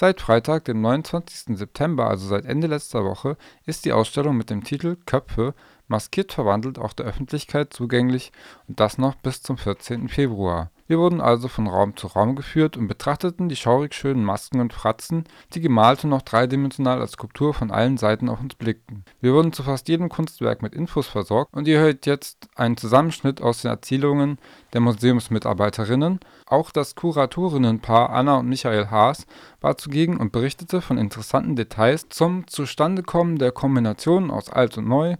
Seit Freitag, dem 29. September, also seit Ende letzter Woche, ist die Ausstellung mit dem Titel Köpfe – maskiert verwandelt auch der Öffentlichkeit zugänglich und das noch bis zum 14. Februar. Wir wurden also von Raum zu Raum geführt und betrachteten die schaurig schönen Masken und Fratzen, die gemalt und noch dreidimensional als Skulptur von allen Seiten auf uns blickten. Wir wurden zu fast jedem Kunstwerk mit Infos versorgt und ihr hört jetzt einen Zusammenschnitt aus den Erzählungen der Museumsmitarbeiterinnen. Auch das Kuratorinnenpaar Anna und Michael Haas war zugegen und berichtete von interessanten Details zum Zustandekommen der Kombination aus alt und neu,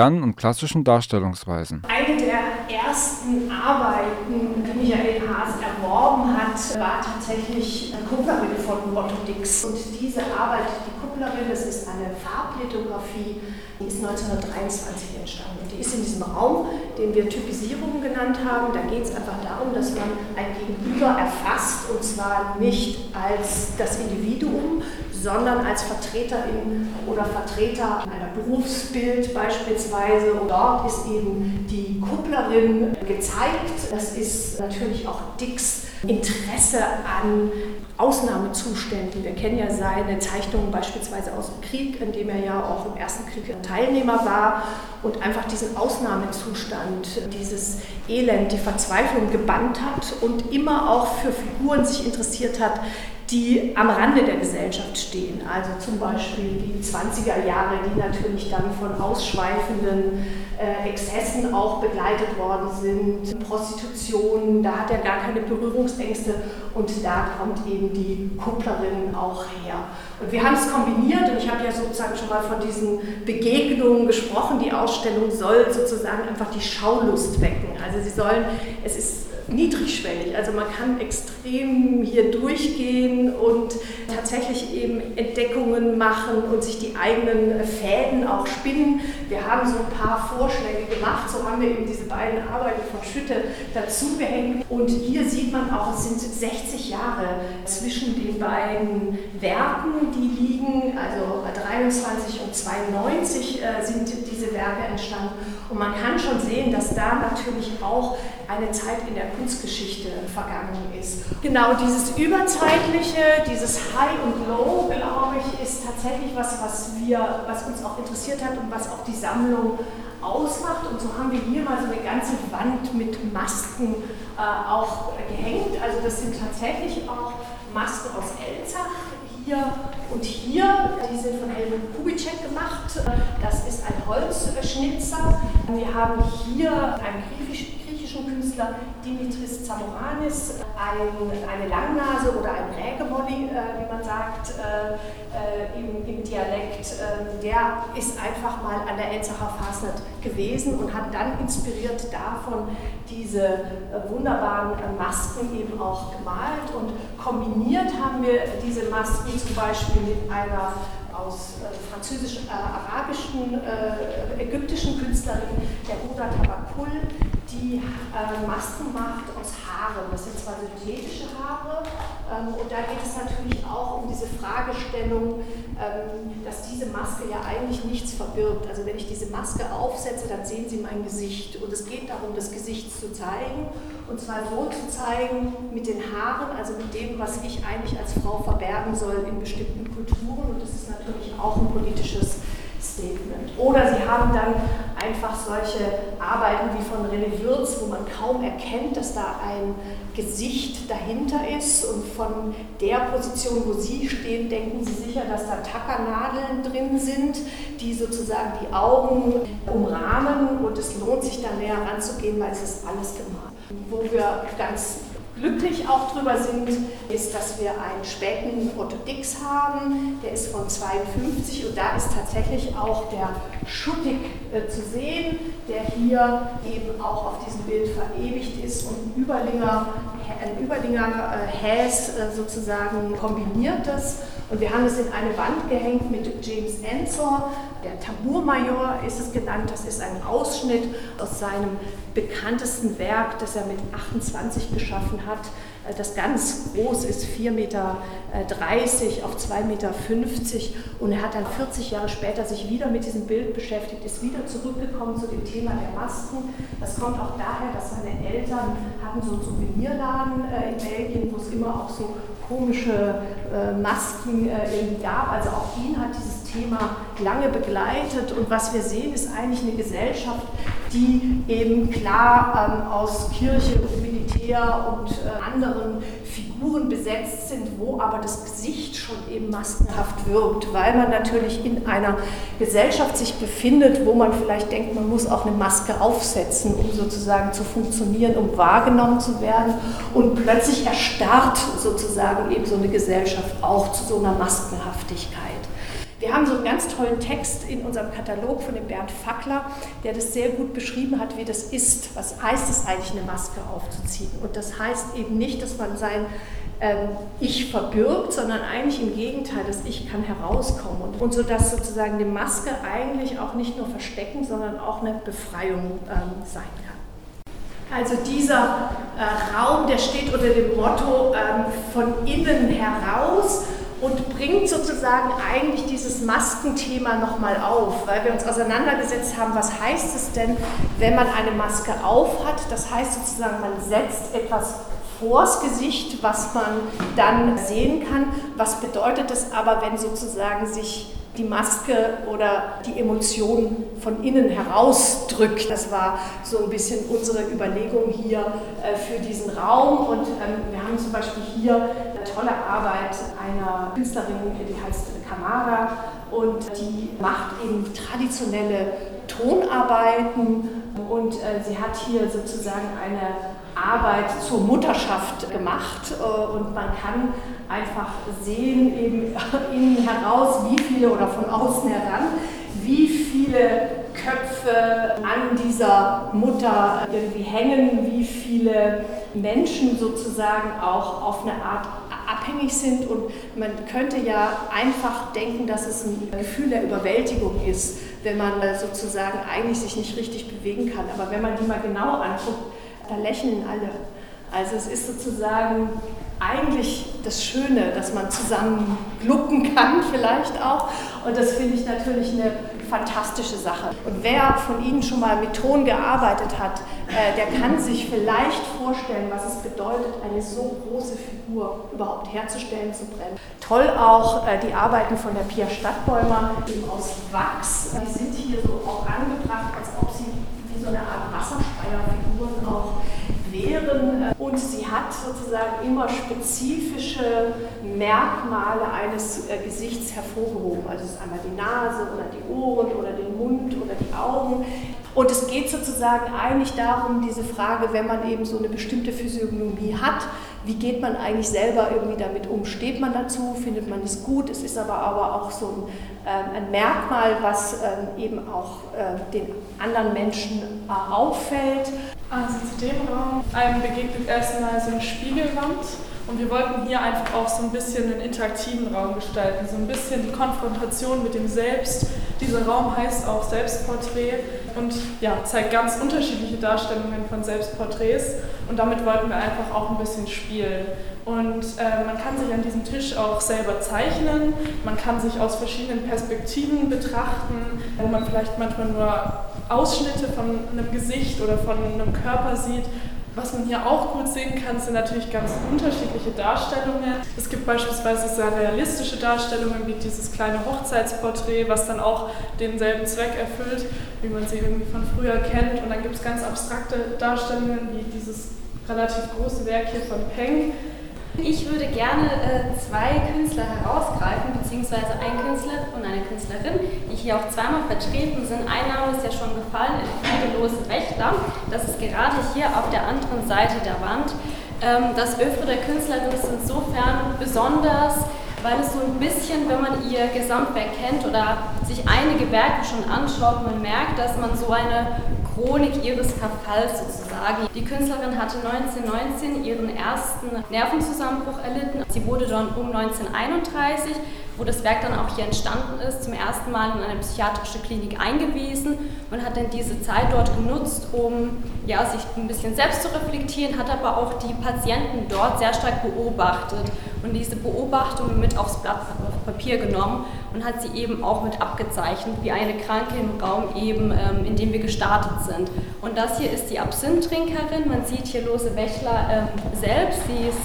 modernen und klassischen Darstellungsweisen. Eine der ersten Arbeiten, die Michael Haas erworben hat, war tatsächlich eine Kupplerin von Otto Dix. Und diese Arbeit, die Kupplerin, das ist eine Farblithografie, die ist 1923 entstanden. Die ist in diesem Raum, den wir Typisierung genannt haben. Da geht es einfach darum, dass man ein Gegenüber erfasst und zwar nicht als das Individuum, sondern als Vertreterin oder Vertreter einer Berufsbild beispielsweise. Und dort ist eben die Kupplerin gezeigt. Das ist natürlich auch Dicks Interesse an Ausnahmezuständen. Wir kennen ja seine Zeichnungen beispielsweise aus dem Krieg, in dem er ja auch im Ersten Krieg Teilnehmer war und einfach diesen Ausnahmezustand, dieses Elend, die Verzweiflung gebannt hat und immer auch für Figuren sich interessiert hat, die am Rande der Gesellschaft stehen. Also zum Beispiel die 20er Jahre, die natürlich dann von ausschweifenden äh, Exzessen auch begleitet worden sind, Prostitution, da hat er gar keine Berührungsängste und da kommt eben die Kupplerin auch her. Und wir haben es kombiniert und ich habe ja sozusagen schon mal von diesen Begegnungen gesprochen. Die Ausstellung soll sozusagen einfach die Schaulust wecken. Also sie sollen, es ist niedrigschwellig. Also man kann extrem hier durchgehen und tatsächlich eben Entdeckungen machen und sich die eigenen Fäden auch spinnen. Wir haben so ein paar Vorschläge gemacht, so haben wir eben diese beiden Arbeiten von Schütte dazu gehängt. Und hier sieht man auch, es sind 60 Jahre zwischen den beiden Werken, die liegen, also 23 und 92 äh, sind diese Werke entstanden. Und man kann schon sehen, dass da natürlich auch eine Zeit in der Kunstgeschichte vergangen ist. Genau dieses Überzeitliche, dieses High und Low, glaube ich, ist tatsächlich was, was, wir, was uns auch interessiert hat und was auch die Sammlung ausmacht. Und so haben wir hier mal so eine ganze Wand mit Masken äh, auch gehängt. Also das sind tatsächlich auch Masken aus Elzach hier und hier. Die sind von Helmut Kubitschek gemacht. Das ist ein Holzschnitzer. Wir haben hier einen griechischen griechischen Künstler Dimitris Zamoranis, ein, eine Langnase oder ein Rägemolli, äh, wie man sagt äh, äh, im, im, Dialekt, äh, der ist einfach mal an der Elzacher Fasnet gewesen und hat dann inspiriert davon diese äh, wunderbaren Masken eben auch gemalt. Und kombiniert haben wir diese Masken zum Beispiel mit einer aus äh, französisch-arabischen, äh, äh, ägyptischen Künstlerin, der Huda Tabakul, die äh, Masken macht aus Haaren. Das sind zwar synthetische Haare, ähm, und da geht es natürlich auch um diese Fragestellung, ähm, dass diese Maske ja eigentlich nichts verbirgt. Also wenn ich diese Maske aufsetze, dann sehen Sie mein Gesicht. Und es geht darum, das Gesicht zu zeigen. Und zwar so zu zeigen mit den Haaren, also mit dem, was ich eigentlich als Frau verbergen soll in bestimmten Kulturen. Und das ist natürlich auch ein politisches Statement. Oder sie haben dann einfach solche Arbeiten wie von René Würz, wo man kaum erkennt, dass da ein Gesicht dahinter ist und von der Position, wo Sie stehen, denken Sie sicher, dass da Tackernadeln drin sind, die sozusagen die Augen umrahmen und es lohnt sich da näher ranzugehen, weil es ist alles gemalt. Wo wir ganz glücklich auch drüber sind, ist, dass wir einen späten Otto Dix haben, der ist von 52 und da ist tatsächlich auch der Schuttig äh, zu sehen, der hier eben auch auf diesem Bild verewigt ist und Überlinger, ein Überlinger äh, Häs äh, sozusagen kombiniert das. Und wir haben es in eine Wand gehängt mit James Ensor, der Tambourmajor ist es genannt, das ist ein Ausschnitt aus seinem bekanntesten Werk, das er mit 28 geschaffen hat, das ganz groß ist, 4,30 Meter äh, auf 2,50 Meter. Und er hat dann 40 Jahre später sich wieder mit diesem Bild beschäftigt, ist wieder zurückgekommen zu dem Thema der Masken. Das kommt auch daher, dass seine Eltern hatten so einen Souvenirladen äh, in Belgien, wo es immer auch so komische äh, Masken äh, irgendwie gab. Also auch ihn hat dieses Thema lange begleitet und was wir sehen, ist eigentlich eine Gesellschaft, die eben klar ähm, aus Kirche und Militär und äh, anderen Figuren besetzt sind, wo aber das Gesicht schon eben maskenhaft wirkt, weil man natürlich in einer Gesellschaft sich befindet, wo man vielleicht denkt, man muss auch eine Maske aufsetzen, um sozusagen zu funktionieren, um wahrgenommen zu werden und plötzlich erstarrt sozusagen eben so eine Gesellschaft auch zu so einer Maskenhaftigkeit. Wir haben so einen ganz tollen Text in unserem Katalog von dem Bernd Fackler, der das sehr gut beschrieben hat, wie das ist. Was heißt es eigentlich, eine Maske aufzuziehen? Und das heißt eben nicht, dass man sein ähm, Ich verbirgt, sondern eigentlich im Gegenteil, das Ich kann herauskommen. Und, und so dass sozusagen die Maske eigentlich auch nicht nur verstecken, sondern auch eine Befreiung ähm, sein kann. Also dieser äh, Raum, der steht unter dem Motto ähm, von innen heraus und bringt sozusagen eigentlich dieses Maskenthema nochmal auf, weil wir uns auseinandergesetzt haben, was heißt es denn, wenn man eine Maske aufhat? Das heißt sozusagen, man setzt etwas vors Gesicht, was man dann sehen kann. Was bedeutet es aber, wenn sozusagen sich die Maske oder die Emotion von innen herausdrückt. Das war so ein bisschen unsere Überlegung hier äh, für diesen Raum. Und ähm, wir haben zum Beispiel hier eine tolle Arbeit einer Künstlerin, die heißt Kamara und die macht eben traditionelle Tonarbeiten und äh, sie hat hier sozusagen eine Arbeit zur Mutterschaft gemacht äh, und man kann einfach sehen, eben innen heraus, wie viele oder von außen heran, wie viele Köpfe an dieser Mutter irgendwie hängen, wie viele Menschen sozusagen auch auf eine Art abhängig sind und man könnte ja einfach denken, dass es ein Gefühl der Überwältigung ist, wenn man sozusagen eigentlich sich nicht richtig bewegen kann. Aber wenn man die mal genau anguckt, da lächeln alle. Also es ist sozusagen eigentlich das Schöne, dass man zusammen glucken kann vielleicht auch. Und das finde ich natürlich eine fantastische Sache. Und wer von Ihnen schon mal mit Ton gearbeitet hat, äh, der kann sich vielleicht vorstellen, was es bedeutet, eine so große Figur überhaupt herzustellen zu brennen. Toll auch äh, die Arbeiten von der Pia Stadtbäumer eben aus Wachs. Die sind hier so auch angebracht, als ob sie wie so eine Art wären. Und sie hat sozusagen immer spezifische Merkmale eines äh, Gesichts hervorgehoben. Also es ist einmal die Nase oder die Ohren oder den Mund oder die Augen. Und es geht sozusagen eigentlich darum, diese Frage, wenn man eben so eine bestimmte Physiognomie hat, wie geht man eigentlich selber irgendwie damit um? Steht man dazu? Findet man es gut? Es ist aber, aber auch so ein, äh, ein Merkmal, was äh, eben auch äh, den anderen Menschen äh, auffällt. Also zu dem Raum einem begegnet erstmal so eine Spiegelwand und wir wollten hier einfach auch so ein bisschen einen interaktiven Raum gestalten, so ein bisschen die Konfrontation mit dem Selbst. Dieser Raum heißt auch Selbstporträt und ja, zeigt ganz unterschiedliche Darstellungen von Selbstporträts und damit wollten wir einfach auch ein bisschen spielen. Und äh, man kann sich an diesem Tisch auch selber zeichnen, man kann sich aus verschiedenen Perspektiven betrachten, wo man vielleicht manchmal nur Ausschnitte von einem Gesicht oder von einem Körper sieht was man hier auch gut sehen kann, sind natürlich ganz unterschiedliche Darstellungen. Es gibt beispielsweise sehr realistische Darstellungen wie dieses kleine Hochzeitsporträt, was dann auch denselben Zweck erfüllt, wie man sie irgendwie von früher kennt. Und dann gibt es ganz abstrakte Darstellungen wie dieses relativ große Werk hier von Peng, ich würde gerne äh, zwei Künstler herausgreifen, beziehungsweise ein Künstler und eine Künstlerin, die hier auch zweimal vertreten sind. Ein Name ist ja schon gefallen, Friedelose Wächter. Das ist gerade hier auf der anderen Seite der Wand. Ähm, das Öffre der Künstlerin ist insofern besonders, weil es so ein bisschen, wenn man ihr Gesamtwerk kennt oder sich einige Werke schon anschaut, man merkt, dass man so eine Chronik ihres Verfalls sozusagen. Die Künstlerin hatte 1919 ihren ersten Nervenzusammenbruch erlitten. Sie wurde dann um 1931 wo das Werk dann auch hier entstanden ist, zum ersten Mal in eine psychiatrische Klinik eingewiesen und hat dann diese Zeit dort genutzt, um ja, sich ein bisschen selbst zu reflektieren, hat aber auch die Patienten dort sehr stark beobachtet und diese Beobachtung mit aufs Blatt Papier genommen und hat sie eben auch mit abgezeichnet, wie eine Kranke im Raum eben, ähm, in dem wir gestartet sind. Und das hier ist die Absinth-Trinkerin, man sieht hier Lose Wächler ähm, selbst, sie ist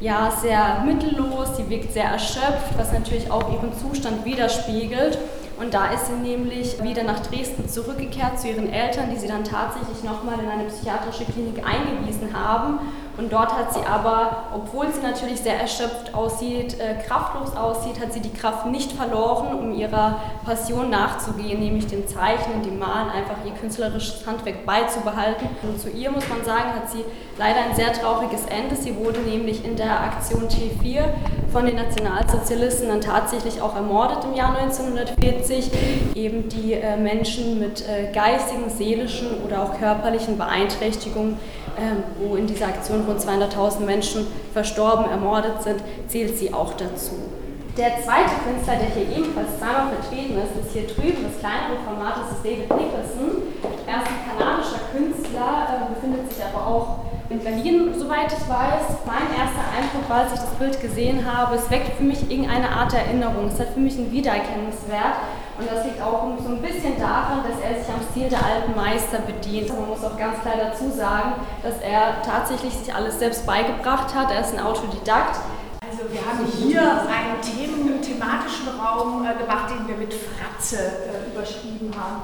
ja sehr mittellos, sie wirkt sehr erschöpft, was natürlich auch ihren Zustand widerspiegelt. Und da ist sie nämlich wieder nach Dresden zurückgekehrt zu ihren Eltern, die sie dann tatsächlich nochmal in eine psychiatrische Klinik eingewiesen haben. Und dort hat sie aber, obwohl sie natürlich sehr erschöpft aussieht, äh, kraftlos aussieht, hat sie die Kraft nicht verloren, um ihrer Passion nachzugehen, nämlich dem Zeichnen, dem Malen, einfach ihr künstlerisches Handwerk beizubehalten. Und zu ihr muss man sagen, hat sie leider ein sehr trauriges Ende. Sie wurde nämlich in der Aktion T4 von den Nationalsozialisten dann tatsächlich auch ermordet im Jahr 1940. Eben die äh, Menschen mit äh, geistigen, seelischen oder auch körperlichen Beeinträchtigungen wo in dieser Aktion rund 200.000 Menschen verstorben, ermordet sind, zählt sie auch dazu. Der zweite Künstler, der hier ebenfalls zweimal vertreten ist, ist hier drüben, das kleinere Format, das ist David Nicholson. Er ist ein kanadischer Künstler, äh, befindet sich aber auch in Berlin, soweit ich weiß. Mein erster Eindruck, als ich das Bild gesehen habe, es weckt für mich irgendeine Art Erinnerung. Es hat für mich einen Wiedererkennungswert. Und das liegt auch so ein bisschen daran, dass er sich am Stil der alten Meister bedient. Man muss auch ganz klar dazu sagen, dass er tatsächlich sich alles selbst beigebracht hat. Er ist ein Autodidakt. Also wir haben hier einen Themen, thematischen Raum äh, gemacht, den wir mit Fratze äh, überschrieben haben.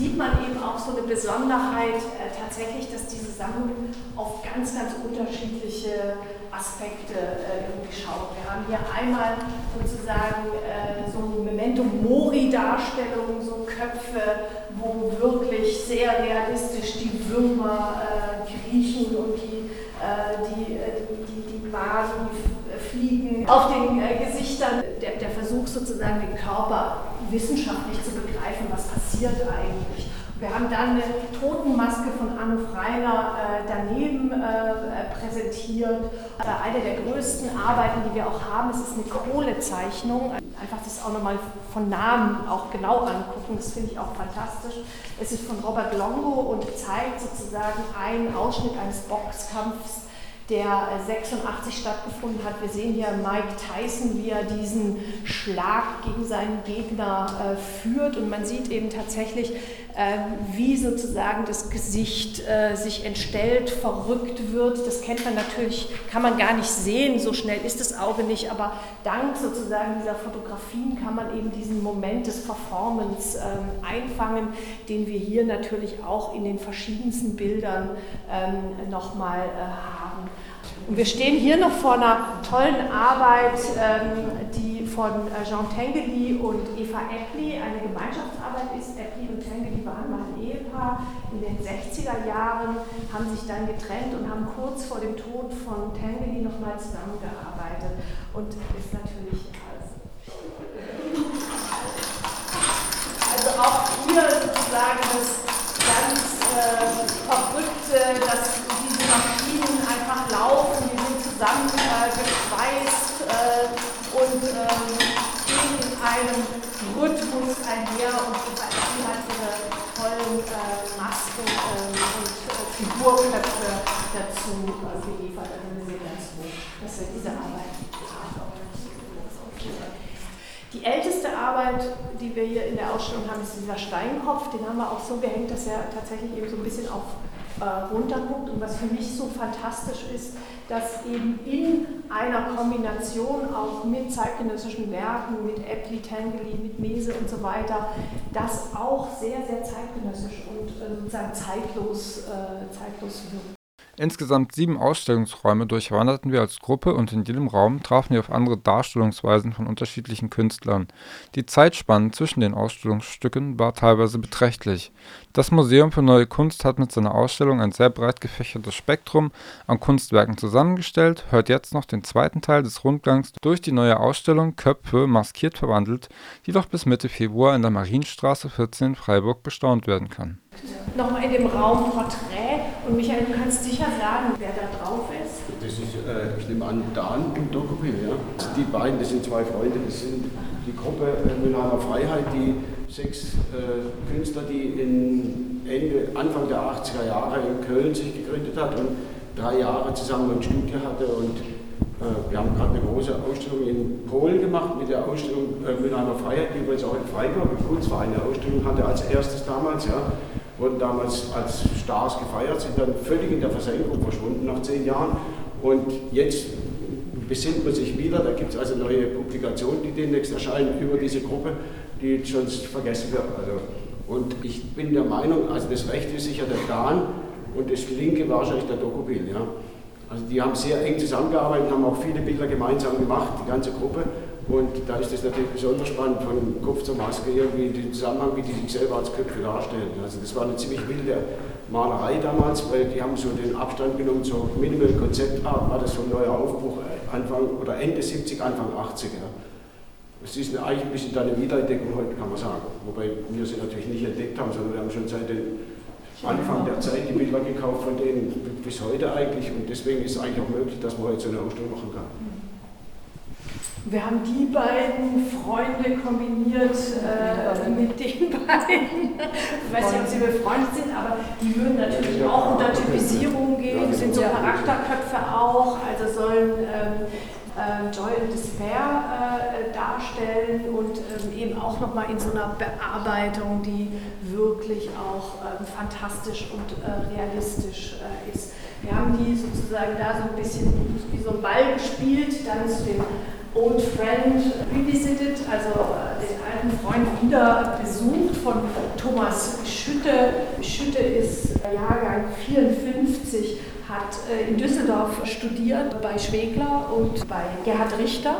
Sieht man eben auch so eine Besonderheit äh, tatsächlich, dass diese Sammlung auf ganz, ganz unterschiedliche Aspekte äh, irgendwie schaut. Wir haben hier einmal sozusagen äh, so Memento Mori-Darstellungen, so Köpfe, wo wirklich sehr realistisch die Würmer äh, kriechen und die, äh, die, die, die, die Magen, die Fliegen auf den äh, Gesichtern. Der, der Versuch sozusagen den Körper wissenschaftlich zu begreifen, was passiert eigentlich. Wir haben dann eine Totenmaske von Anne Freiner äh, daneben äh, präsentiert. Äh, eine der größten Arbeiten, die wir auch haben, es ist eine Kohlezeichnung. Einfach das auch nochmal von Namen auch genau angucken, das finde ich auch fantastisch. Es ist von Robert Longo und zeigt sozusagen einen Ausschnitt eines Boxkampfs der 86 stattgefunden hat. Wir sehen hier Mike Tyson, wie er diesen Schlag gegen seinen Gegner äh, führt und man sieht eben tatsächlich, äh, wie sozusagen das Gesicht äh, sich entstellt, verrückt wird. Das kennt man natürlich, kann man gar nicht sehen, so schnell ist das Auge nicht, aber dank sozusagen dieser Fotografien kann man eben diesen Moment des Performance ähm, einfangen, den wir hier natürlich auch in den verschiedensten Bildern ähm, nochmal äh, haben. Und wir stehen hier noch vor einer tollen Arbeit, ähm, die von äh, Jean Tengeli und Eva Eppli eine Gemeinschaftsarbeit ist. Eppli und Tengeli waren mal ein Ehepaar in den 60er Jahren, haben sich dann getrennt und haben kurz vor dem Tod von Tengeli nochmal zusammengearbeitet. Und ist natürlich also auch hier sozusagen das ganz äh, Verrückte, Maschinen einfach laufen, die sind zusammengeschweißt äh, äh, und ähm, in einem Rhythmus einher und sie hat ihre tollen äh, Masken ähm, und äh, Figurköpfe dazu äh, geliefert. Also wir sehen ganz froh, dass wir diese Arbeit haben. Die älteste Arbeit, die wir hier in der Ausstellung haben, ist dieser Steinkopf. Den haben wir auch so gehängt, dass er tatsächlich eben so ein bisschen auf äh, runterguckt. Und was für mich so fantastisch ist, dass eben in einer Kombination auch mit zeitgenössischen Werken, mit Epli, Tangeli, mit Mese und so weiter, das auch sehr, sehr zeitgenössisch und äh, sozusagen zeitlos, äh, zeitlos wirkt. Insgesamt sieben Ausstellungsräume durchwanderten wir als Gruppe und in jedem Raum trafen wir auf andere Darstellungsweisen von unterschiedlichen Künstlern. Die Zeitspanne zwischen den Ausstellungsstücken war teilweise beträchtlich. Das Museum für Neue Kunst hat mit seiner Ausstellung ein sehr breit gefächertes Spektrum an Kunstwerken zusammengestellt. Hört jetzt noch den zweiten Teil des Rundgangs durch die neue Ausstellung Köpfe maskiert verwandelt, die noch bis Mitte Februar in der Marienstraße 14 in Freiburg bestaunt werden kann. Nochmal in dem Raum Porträt und Michael, du kannst sicher sagen, wer da drauf ist. Das ist, äh, ich nehme an, Dan und Dokupil, ja. Die beiden, das sind zwei Freunde, das sind die Gruppe äh, Mülheimer Freiheit, die sechs äh, Künstler, die in Ende, Anfang der 80er Jahre in Köln sich gegründet hat und drei Jahre zusammen ein Studio hatte und äh, wir haben gerade eine große Ausstellung in Polen gemacht mit der Ausstellung äh, Mülheimer Freiheit, die übrigens auch in Freiburg im Kunstverein eine Ausstellung hatte als erstes damals, ja wurden damals als Stars gefeiert, sind dann völlig in der Versenkung verschwunden nach zehn Jahren. Und jetzt besinnt man sich wieder. Da gibt es also neue Publikationen, die demnächst erscheinen über diese Gruppe, die sonst vergessen wird. Also, und ich bin der Meinung, also das rechte ist sicher der Dan und das linke wahrscheinlich der Dokupil. Ja. Also die haben sehr eng zusammengearbeitet, haben auch viele Bilder gemeinsam gemacht, die ganze Gruppe. Und da ist es natürlich besonders spannend, von Kopf zur Maske irgendwie den Zusammenhang, wie die sich selber als Köpfe darstellen. Also das war eine ziemlich wilde Malerei damals, weil die haben so den Abstand genommen zur Minimal Konzeptart, war das so ein neuer Aufbruch Anfang oder Ende 70, Anfang 80er. Es ist eigentlich ein bisschen eine Wiederentdeckung heute, kann man sagen. Wobei wir sie natürlich nicht entdeckt haben, sondern wir haben schon seit dem Anfang der Zeit die Bilder gekauft von denen bis heute eigentlich. Und deswegen ist es eigentlich auch möglich, dass man heute so eine Ausstellung machen kann. Wir haben die beiden Freunde kombiniert äh, mit den beiden. Ich weiß nicht, ob sie befreundet sind, aber die würden natürlich auch unter Typisierung gehen, sind so Charakterköpfe auch, also sollen ähm, äh, Joy and Despair äh, darstellen und ähm, eben auch nochmal in so einer Bearbeitung, die wirklich auch ähm, fantastisch und äh, realistisch äh, ist. Wir haben die sozusagen da so ein bisschen wie so ein Ball gespielt, dann zu dem Old Friend Revisited, also äh, den alten Freund wieder besucht von Thomas Schütte. Schütte ist Jahrgang 54 hat äh, in Düsseldorf studiert bei Schwegler und bei Gerhard Richter.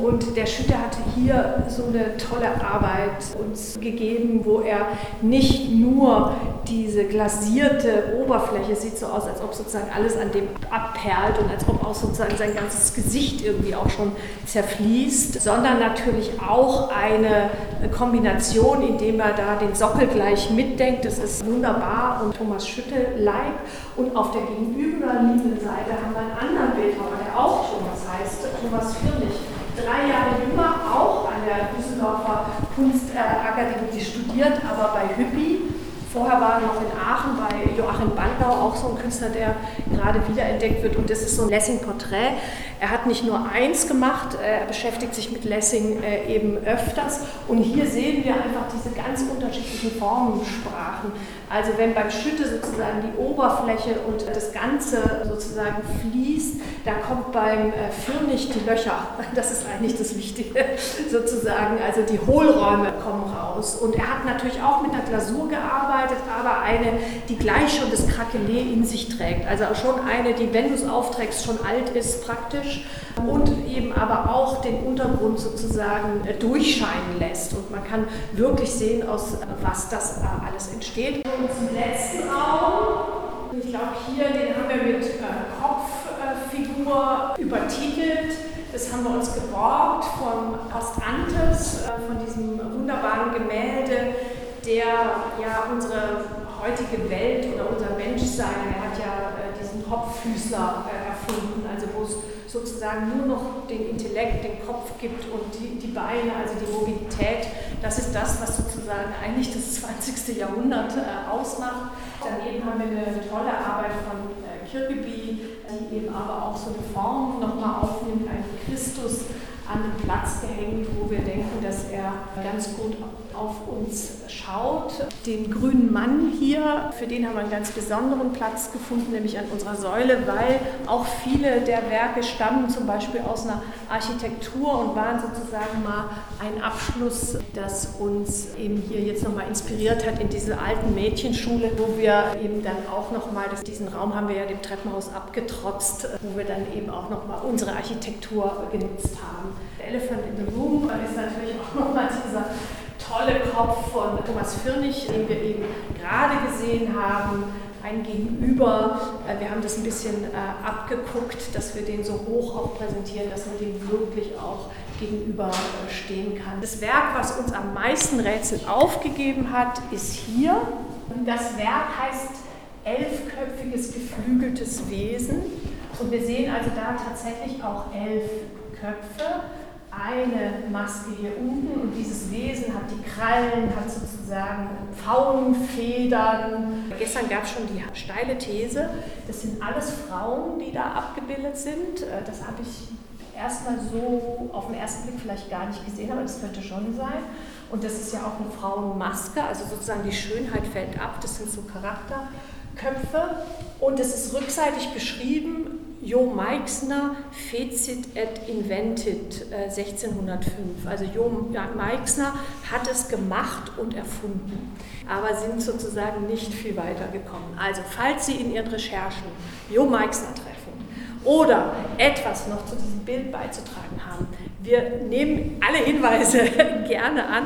Und der Schütte hat hier so eine tolle Arbeit uns gegeben, wo er nicht nur diese glasierte Oberfläche sieht so aus, als ob sozusagen alles an dem abperlt und als ob auch sozusagen sein ganzes Gesicht irgendwie auch schon zerfließt, sondern natürlich auch eine Kombination, indem er da den Sockel gleich mitdenkt. Das ist wunderbar und Thomas Schütte-like. Und auf der gegenüberliegenden Seite haben wir einen anderen Bildhauer, der auch Thomas heißt, Thomas Firnig. Drei Jahre jünger, auch an der Düsseldorfer Kunstakademie studiert, aber bei Hüppi Vorher war er noch in Aachen bei Joachim Bandau, auch so ein Künstler, der gerade wiederentdeckt wird. Und das ist so ein Lessing-Porträt. Er hat nicht nur eins gemacht, er beschäftigt sich mit Lessing äh, eben öfters. Und hier sehen wir einfach diese ganz unterschiedlichen Formensprachen. Also wenn beim Schütte sozusagen die Oberfläche und das Ganze sozusagen fließt, da kommt beim äh, Firnig die Löcher. Das ist eigentlich das Wichtige sozusagen. Also die Hohlräume kommen raus. Und er hat natürlich auch mit einer Glasur gearbeitet arbeitet, aber eine, die gleich schon das Krakelee in sich trägt. Also schon eine, die, wenn du es aufträgst, schon alt ist praktisch und eben aber auch den Untergrund sozusagen äh, durchscheinen lässt. Und man kann wirklich sehen, aus was das äh, alles entsteht. Und zum letzten Raum, ich glaube hier, den haben wir mit äh, Kopffigur übertitelt. Das haben wir uns geborgt von Horst Antes, von diesem wunderbaren Gemälde der ja unsere heutige Welt oder unser Menschsein, er hat ja äh, diesen Hopffüßler äh, erfunden, also wo es sozusagen nur noch den Intellekt, den Kopf gibt und die, die Beine, also die Mobilität. Das ist das, was sozusagen eigentlich das 20. Jahrhundert äh, ausmacht. Daneben haben wir eine tolle Arbeit von äh, Kirkeby, die eben aber auch so eine Form nochmal Christus an den Platz gehängt, wo wir denken, dass er ganz gut auf uns schaut. Den grünen Mann hier, für den haben wir einen ganz besonderen Platz gefunden, nämlich an unserer Säule, weil auch viele der Werke stammen zum Beispiel aus einer Architektur und waren sozusagen mal ein Abschluss, das uns eben hier jetzt nochmal inspiriert hat in diese alten Mädchenschule, wo wir eben dann auch nochmal, diesen Raum haben wir ja dem Treppenhaus abgetrotzt, wo wir dann eben auch nochmal unsere Architektur genutzt haben. Elephant in the Room ist natürlich auch nochmal dieser tolle Kopf von Thomas Firnig, den wir eben gerade gesehen haben, ein Gegenüber. Äh, wir haben das ein bisschen äh, abgeguckt, dass wir den so hoch auch präsentieren, dass man dem wirklich auch gegenüber äh, stehen kann. Das Werk, was uns am meisten Rätsel aufgegeben hat, ist hier. Das Werk heißt Elfköpfiges geflügeltes Wesen. Und wir sehen also da tatsächlich auch elf Köpfe eine Maske hier unten und dieses Wesen hat die Krallen, hat sozusagen Pfauenfedern. Gestern gab es schon die steile These, das sind alles Frauen, die da abgebildet sind. Äh, das habe ich erstmal so auf den ersten Blick vielleicht gar nicht gesehen, aber das könnte schon sein. Und das ist ja auch eine Frauenmaske, also sozusagen die Schönheit fällt ab, das sind so Charakterköpfe. Und es ist rückseitig beschrieben, Jo Meixner Fecit et Inventit äh, 1605. Also Jo Meixner hat es gemacht und erfunden, aber sind sozusagen nicht viel weiter gekommen. Also falls Sie in Ihren Recherchen Jo Meixner treffen oder etwas noch zu diesem Bild beizutragen haben, wir nehmen alle Hinweise gerne an.